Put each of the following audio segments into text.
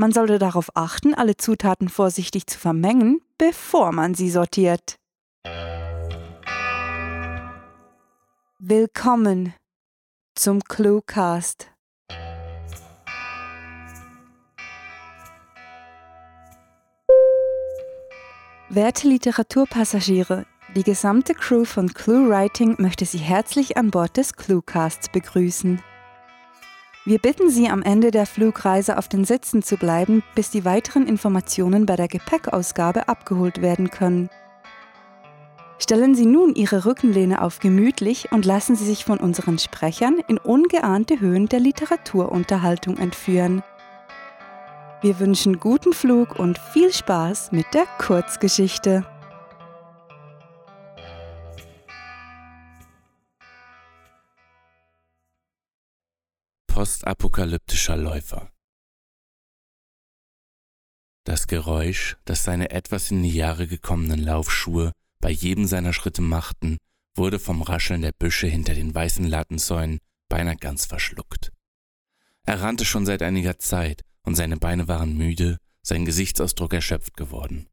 Man sollte darauf achten, alle Zutaten vorsichtig zu vermengen, bevor man sie sortiert. Willkommen zum Cluecast. Werte Literaturpassagiere, die gesamte Crew von Clue Writing möchte Sie herzlich an Bord des Cluecasts begrüßen. Wir bitten Sie am Ende der Flugreise auf den Sitzen zu bleiben, bis die weiteren Informationen bei der Gepäckausgabe abgeholt werden können. Stellen Sie nun Ihre Rückenlehne auf gemütlich und lassen Sie sich von unseren Sprechern in ungeahnte Höhen der Literaturunterhaltung entführen. Wir wünschen guten Flug und viel Spaß mit der Kurzgeschichte. Postapokalyptischer Läufer Das Geräusch, das seine etwas in die Jahre gekommenen Laufschuhe bei jedem seiner Schritte machten, wurde vom Rascheln der Büsche hinter den weißen Lattensäulen beinahe ganz verschluckt. Er rannte schon seit einiger Zeit und seine Beine waren müde, sein Gesichtsausdruck erschöpft geworden.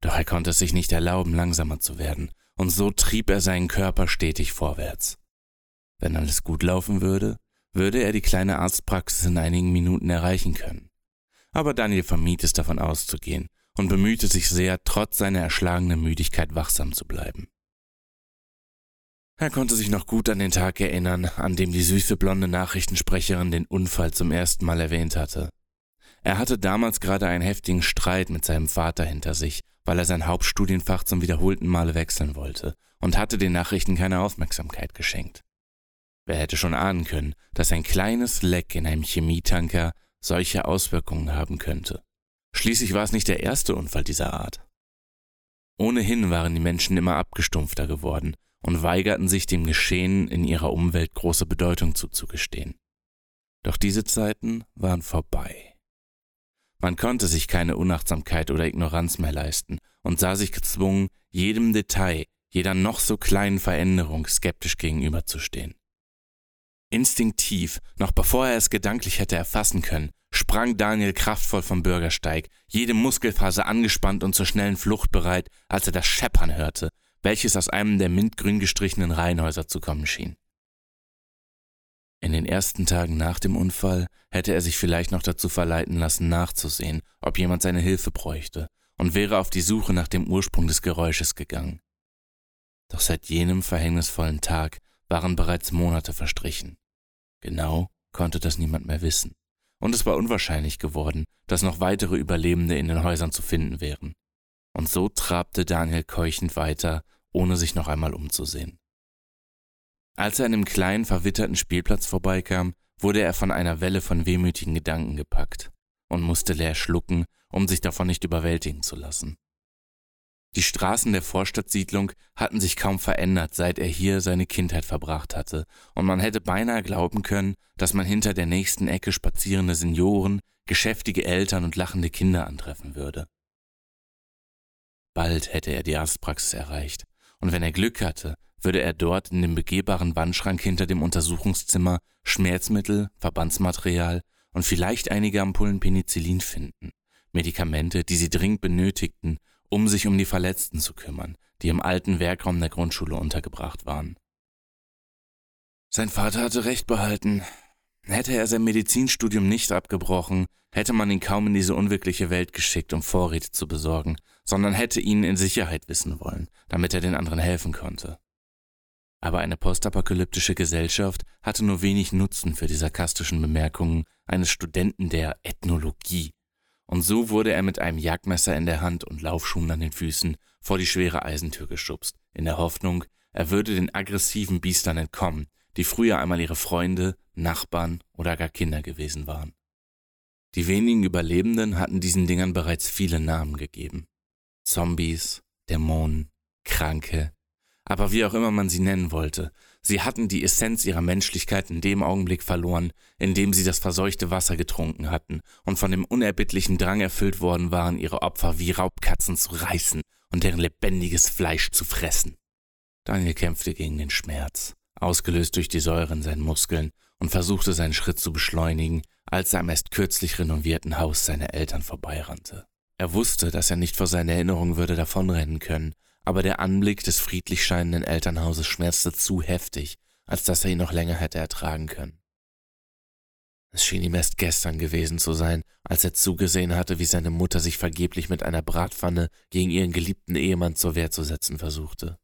Doch er konnte es sich nicht erlauben, langsamer zu werden, und so trieb er seinen Körper stetig vorwärts. Wenn alles gut laufen würde, würde er die kleine Arztpraxis in einigen Minuten erreichen können. Aber Daniel vermied es davon auszugehen und bemühte sich sehr, trotz seiner erschlagenen Müdigkeit wachsam zu bleiben. Er konnte sich noch gut an den Tag erinnern, an dem die süße blonde Nachrichtensprecherin den Unfall zum ersten Mal erwähnt hatte. Er hatte damals gerade einen heftigen Streit mit seinem Vater hinter sich, weil er sein Hauptstudienfach zum wiederholten Male wechseln wollte und hatte den Nachrichten keine Aufmerksamkeit geschenkt. Wer hätte schon ahnen können, dass ein kleines Leck in einem Chemietanker solche Auswirkungen haben könnte. Schließlich war es nicht der erste Unfall dieser Art. Ohnehin waren die Menschen immer abgestumpfter geworden und weigerten sich dem Geschehen in ihrer Umwelt große Bedeutung zuzugestehen. Doch diese Zeiten waren vorbei. Man konnte sich keine Unachtsamkeit oder Ignoranz mehr leisten und sah sich gezwungen, jedem Detail, jeder noch so kleinen Veränderung skeptisch gegenüberzustehen. Instinktiv, noch bevor er es gedanklich hätte erfassen können, sprang Daniel kraftvoll vom Bürgersteig, jede Muskelfaser angespannt und zur schnellen Flucht bereit, als er das Scheppern hörte, welches aus einem der mintgrün gestrichenen Reihenhäuser zu kommen schien. In den ersten Tagen nach dem Unfall hätte er sich vielleicht noch dazu verleiten lassen, nachzusehen, ob jemand seine Hilfe bräuchte, und wäre auf die Suche nach dem Ursprung des Geräusches gegangen. Doch seit jenem verhängnisvollen Tag waren bereits Monate verstrichen. Genau konnte das niemand mehr wissen, und es war unwahrscheinlich geworden, dass noch weitere Überlebende in den Häusern zu finden wären. Und so trabte Daniel keuchend weiter, ohne sich noch einmal umzusehen. Als er an dem kleinen, verwitterten Spielplatz vorbeikam, wurde er von einer Welle von wehmütigen Gedanken gepackt und musste leer schlucken, um sich davon nicht überwältigen zu lassen. Die Straßen der Vorstadtsiedlung hatten sich kaum verändert, seit er hier seine Kindheit verbracht hatte, und man hätte beinahe glauben können, dass man hinter der nächsten Ecke spazierende Senioren, geschäftige Eltern und lachende Kinder antreffen würde. Bald hätte er die Arztpraxis erreicht, und wenn er Glück hatte, würde er dort in dem begehbaren Wandschrank hinter dem Untersuchungszimmer Schmerzmittel, Verbandsmaterial und vielleicht einige Ampullen Penicillin finden, Medikamente, die sie dringend benötigten, um sich um die Verletzten zu kümmern, die im alten Werkraum der Grundschule untergebracht waren. Sein Vater hatte recht behalten. Hätte er sein Medizinstudium nicht abgebrochen, hätte man ihn kaum in diese unwirkliche Welt geschickt, um Vorräte zu besorgen, sondern hätte ihn in Sicherheit wissen wollen, damit er den anderen helfen konnte. Aber eine postapokalyptische Gesellschaft hatte nur wenig Nutzen für die sarkastischen Bemerkungen eines Studenten der Ethnologie, und so wurde er mit einem Jagdmesser in der Hand und Laufschuhen an den Füßen vor die schwere Eisentür geschubst, in der Hoffnung, er würde den aggressiven Biestern entkommen, die früher einmal ihre Freunde, Nachbarn oder gar Kinder gewesen waren. Die wenigen Überlebenden hatten diesen Dingern bereits viele Namen gegeben. Zombies, Dämonen, Kranke, aber wie auch immer man sie nennen wollte, sie hatten die Essenz ihrer Menschlichkeit in dem Augenblick verloren, in dem sie das verseuchte Wasser getrunken hatten und von dem unerbittlichen Drang erfüllt worden waren, ihre Opfer wie Raubkatzen zu reißen und deren lebendiges Fleisch zu fressen. Daniel kämpfte gegen den Schmerz, ausgelöst durch die Säure in seinen Muskeln, und versuchte seinen Schritt zu beschleunigen, als er am erst kürzlich renovierten Haus seiner Eltern vorbeirannte. Er wusste, dass er nicht vor seinen Erinnerungen würde davonrennen können, aber der Anblick des friedlich scheinenden Elternhauses schmerzte zu heftig, als dass er ihn noch länger hätte ertragen können. Es schien ihm erst gestern gewesen zu sein, als er zugesehen hatte, wie seine Mutter sich vergeblich mit einer Bratpfanne gegen ihren geliebten Ehemann zur Wehr zu setzen versuchte.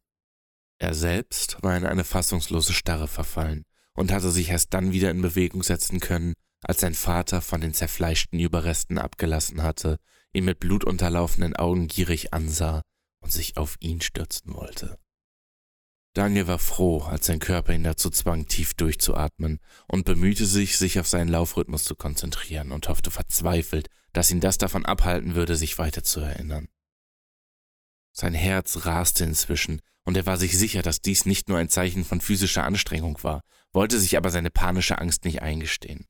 Er selbst war in eine fassungslose Starre verfallen und hatte sich erst dann wieder in Bewegung setzen können, als sein Vater von den zerfleischten Überresten abgelassen hatte, ihn mit blutunterlaufenden Augen gierig ansah und sich auf ihn stürzen wollte. Daniel war froh, als sein Körper ihn dazu zwang, tief durchzuatmen und bemühte sich, sich auf seinen Laufrhythmus zu konzentrieren und hoffte verzweifelt, dass ihn das davon abhalten würde, sich weiter zu erinnern. Sein Herz raste inzwischen, und er war sich sicher, dass dies nicht nur ein Zeichen von physischer Anstrengung war, wollte sich aber seine panische Angst nicht eingestehen.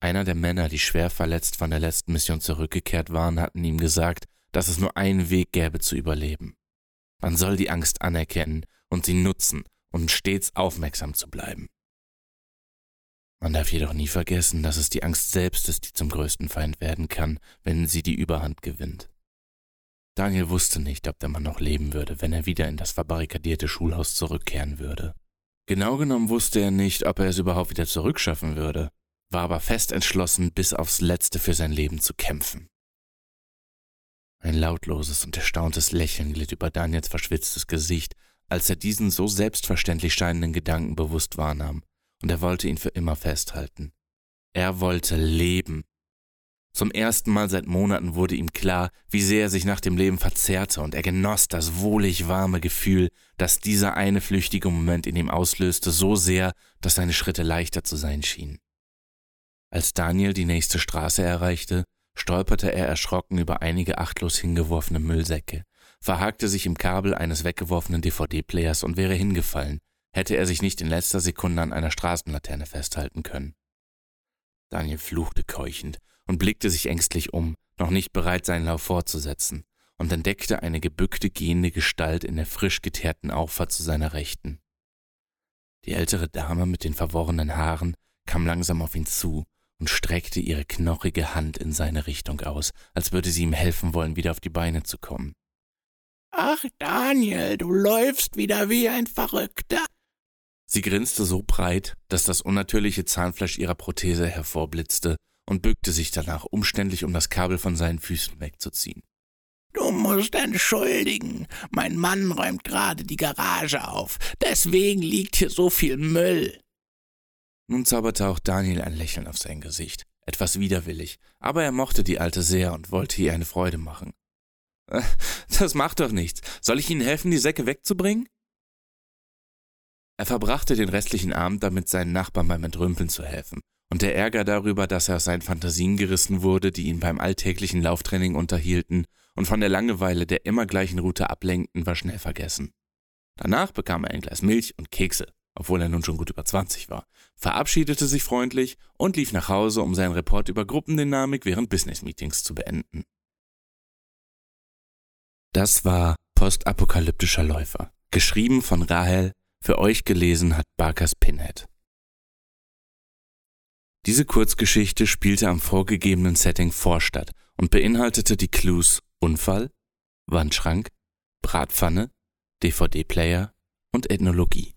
Einer der Männer, die schwer verletzt von der letzten Mission zurückgekehrt waren, hatten ihm gesagt, dass es nur einen Weg gäbe zu überleben. Man soll die Angst anerkennen und sie nutzen, um stets aufmerksam zu bleiben. Man darf jedoch nie vergessen, dass es die Angst selbst ist, die zum größten Feind werden kann, wenn sie die Überhand gewinnt. Daniel wusste nicht, ob der Mann noch leben würde, wenn er wieder in das verbarrikadierte Schulhaus zurückkehren würde. Genau genommen wusste er nicht, ob er es überhaupt wieder zurückschaffen würde, war aber fest entschlossen, bis aufs Letzte für sein Leben zu kämpfen. Ein lautloses und erstauntes Lächeln glitt über Daniels verschwitztes Gesicht, als er diesen so selbstverständlich scheinenden Gedanken bewusst wahrnahm, und er wollte ihn für immer festhalten. Er wollte leben. Zum ersten Mal seit Monaten wurde ihm klar, wie sehr er sich nach dem Leben verzehrte, und er genoss das wohlig warme Gefühl, das dieser eine flüchtige Moment in ihm auslöste, so sehr, dass seine Schritte leichter zu sein schienen. Als Daniel die nächste Straße erreichte, stolperte er erschrocken über einige achtlos hingeworfene Müllsäcke, verhakte sich im Kabel eines weggeworfenen DVD-Players und wäre hingefallen, hätte er sich nicht in letzter Sekunde an einer Straßenlaterne festhalten können. Daniel fluchte keuchend und blickte sich ängstlich um, noch nicht bereit, seinen Lauf fortzusetzen, und entdeckte eine gebückte gehende Gestalt in der frisch geteerten Auffahrt zu seiner Rechten. Die ältere Dame mit den verworrenen Haaren kam langsam auf ihn zu und streckte ihre knochige Hand in seine Richtung aus, als würde sie ihm helfen wollen, wieder auf die Beine zu kommen. Ach, Daniel, du läufst wieder wie ein Verrückter. Sie grinste so breit, dass das unnatürliche Zahnfleisch ihrer Prothese hervorblitzte und bückte sich danach umständlich, um das Kabel von seinen Füßen wegzuziehen. Du musst entschuldigen. Mein Mann räumt gerade die Garage auf. Deswegen liegt hier so viel Müll. Nun zauberte auch Daniel ein Lächeln auf sein Gesicht, etwas widerwillig, aber er mochte die Alte sehr und wollte ihr eine Freude machen. Äh, das macht doch nichts. Soll ich Ihnen helfen, die Säcke wegzubringen? Er verbrachte den restlichen Abend damit, seinen Nachbarn beim Entrümpeln zu helfen, und der Ärger darüber, dass er aus seinen Fantasien gerissen wurde, die ihn beim alltäglichen Lauftraining unterhielten und von der Langeweile der immer gleichen Route ablenkten, war schnell vergessen. Danach bekam er ein Glas Milch und Kekse, obwohl er nun schon gut über 20 war, verabschiedete sich freundlich und lief nach Hause, um seinen Report über Gruppendynamik während Business-Meetings zu beenden. Das war Postapokalyptischer Läufer, geschrieben von Rahel, für euch gelesen hat Barkers Pinhead. Diese Kurzgeschichte spielte am vorgegebenen Setting Vorstadt und beinhaltete die Clues Unfall, Wandschrank, Bratpfanne, DVD-Player und Ethnologie.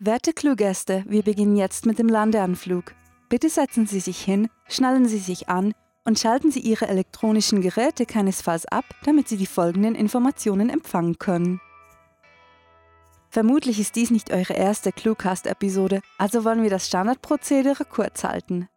Werte Cluegäste, wir beginnen jetzt mit dem Landeanflug. Bitte setzen Sie sich hin, schnallen Sie sich an und schalten Sie Ihre elektronischen Geräte keinesfalls ab, damit Sie die folgenden Informationen empfangen können. Vermutlich ist dies nicht eure erste Cluecast-Episode, also wollen wir das Standardprozedere kurz halten.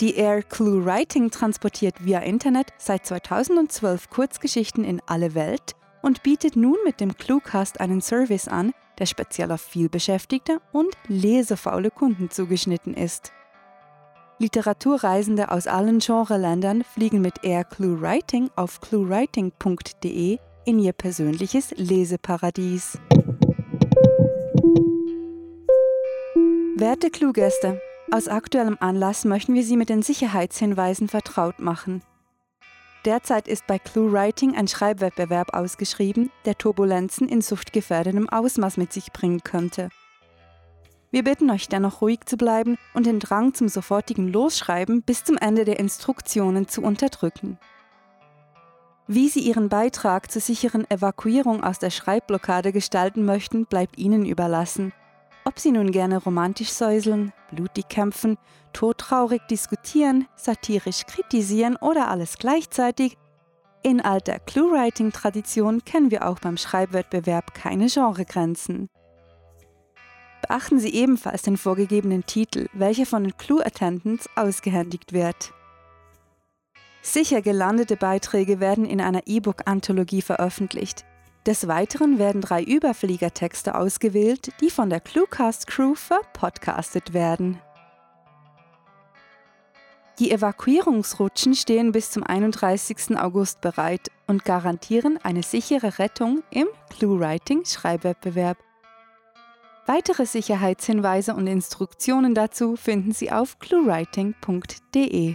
Die Air Clue Writing transportiert via Internet seit 2012 Kurzgeschichten in alle Welt und bietet nun mit dem Cluecast einen Service an, der speziell auf vielbeschäftigte und lesefaule Kunden zugeschnitten ist. Literaturreisende aus allen Genreländern fliegen mit Air Clue Writing auf cluewriting.de in ihr persönliches Leseparadies. Werte Cluegäste, aus aktuellem Anlass möchten wir Sie mit den Sicherheitshinweisen vertraut machen. Derzeit ist bei ClueWriting ein Schreibwettbewerb ausgeschrieben, der Turbulenzen in suchtgefährdetem Ausmaß mit sich bringen könnte. Wir bitten euch dennoch ruhig zu bleiben und den Drang zum sofortigen Losschreiben bis zum Ende der Instruktionen zu unterdrücken. Wie Sie Ihren Beitrag zur sicheren Evakuierung aus der Schreibblockade gestalten möchten, bleibt Ihnen überlassen. Ob Sie nun gerne romantisch säuseln, blutig kämpfen, todtraurig diskutieren, satirisch kritisieren oder alles gleichzeitig, in alter Clue-Writing-Tradition kennen wir auch beim Schreibwettbewerb keine Genregrenzen. Beachten Sie ebenfalls den vorgegebenen Titel, welcher von den Clue Attendants ausgehändigt wird. Sicher gelandete Beiträge werden in einer E-Book-Anthologie veröffentlicht. Des Weiteren werden drei Überfliegertexte ausgewählt, die von der Cluecast Crew verpodcastet werden. Die Evakuierungsrutschen stehen bis zum 31. August bereit und garantieren eine sichere Rettung im ClueWriting-Schreibwettbewerb. Weitere Sicherheitshinweise und Instruktionen dazu finden Sie auf cluewriting.de.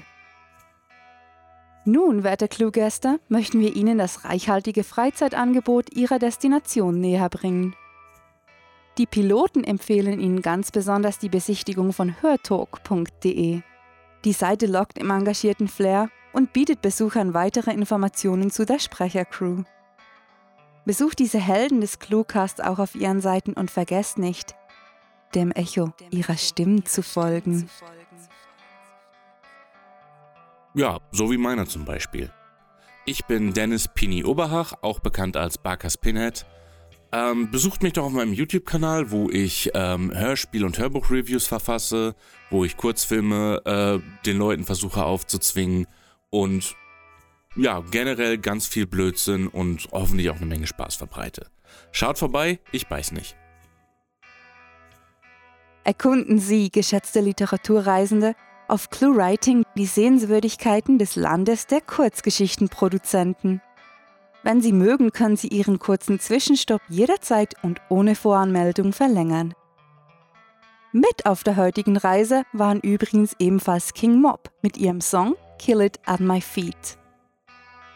Nun, werte Cluegäste, möchten wir Ihnen das reichhaltige Freizeitangebot Ihrer Destination näher bringen. Die Piloten empfehlen Ihnen ganz besonders die Besichtigung von hörtalk.de. Die Seite lockt im engagierten Flair und bietet Besuchern weitere Informationen zu der Sprechercrew. Besucht diese Helden des Cluecast auch auf ihren Seiten und vergesst nicht, dem Echo ihrer Stimmen zu folgen. Ja, so wie meiner zum Beispiel. Ich bin Dennis Pini Oberhach, auch bekannt als Barkas Pinhead. Ähm, besucht mich doch auf meinem YouTube-Kanal, wo ich ähm, Hörspiel- und Hörbuch-Reviews verfasse, wo ich Kurzfilme äh, den Leuten versuche aufzuzwingen und ja, generell ganz viel Blödsinn und hoffentlich auch eine Menge Spaß verbreite. Schaut vorbei, ich beiß nicht. Erkunden Sie, geschätzte Literaturreisende, auf ClueWriting die Sehenswürdigkeiten des Landes der Kurzgeschichtenproduzenten. Wenn Sie mögen, können Sie Ihren kurzen Zwischenstopp jederzeit und ohne Voranmeldung verlängern. Mit auf der heutigen Reise waren übrigens ebenfalls King Mob mit ihrem Song Kill It at My Feet.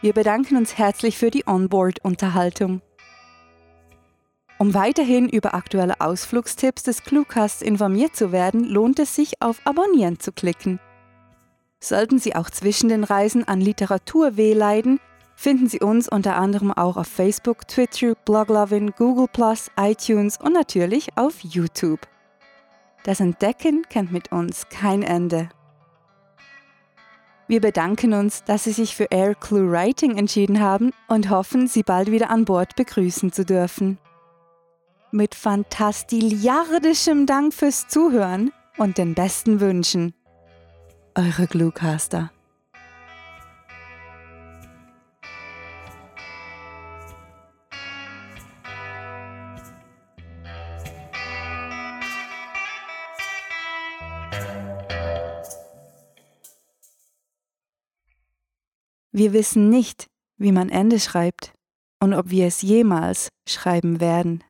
Wir bedanken uns herzlich für die Onboard-Unterhaltung. Um weiterhin über aktuelle Ausflugstipps des Cluecasts informiert zu werden, lohnt es sich, auf Abonnieren zu klicken. Sollten Sie auch zwischen den Reisen an Literatur wehleiden, finden Sie uns unter anderem auch auf Facebook, Twitter, Bloglovin, Google+, iTunes und natürlich auf YouTube. Das Entdecken kennt mit uns kein Ende. Wir bedanken uns, dass Sie sich für Air Clue Writing entschieden haben und hoffen, Sie bald wieder an Bord begrüßen zu dürfen. Mit fantastiliardischem Dank fürs Zuhören und den besten Wünschen. Eure Gluecaster. Wir wissen nicht, wie man Ende schreibt und ob wir es jemals schreiben werden.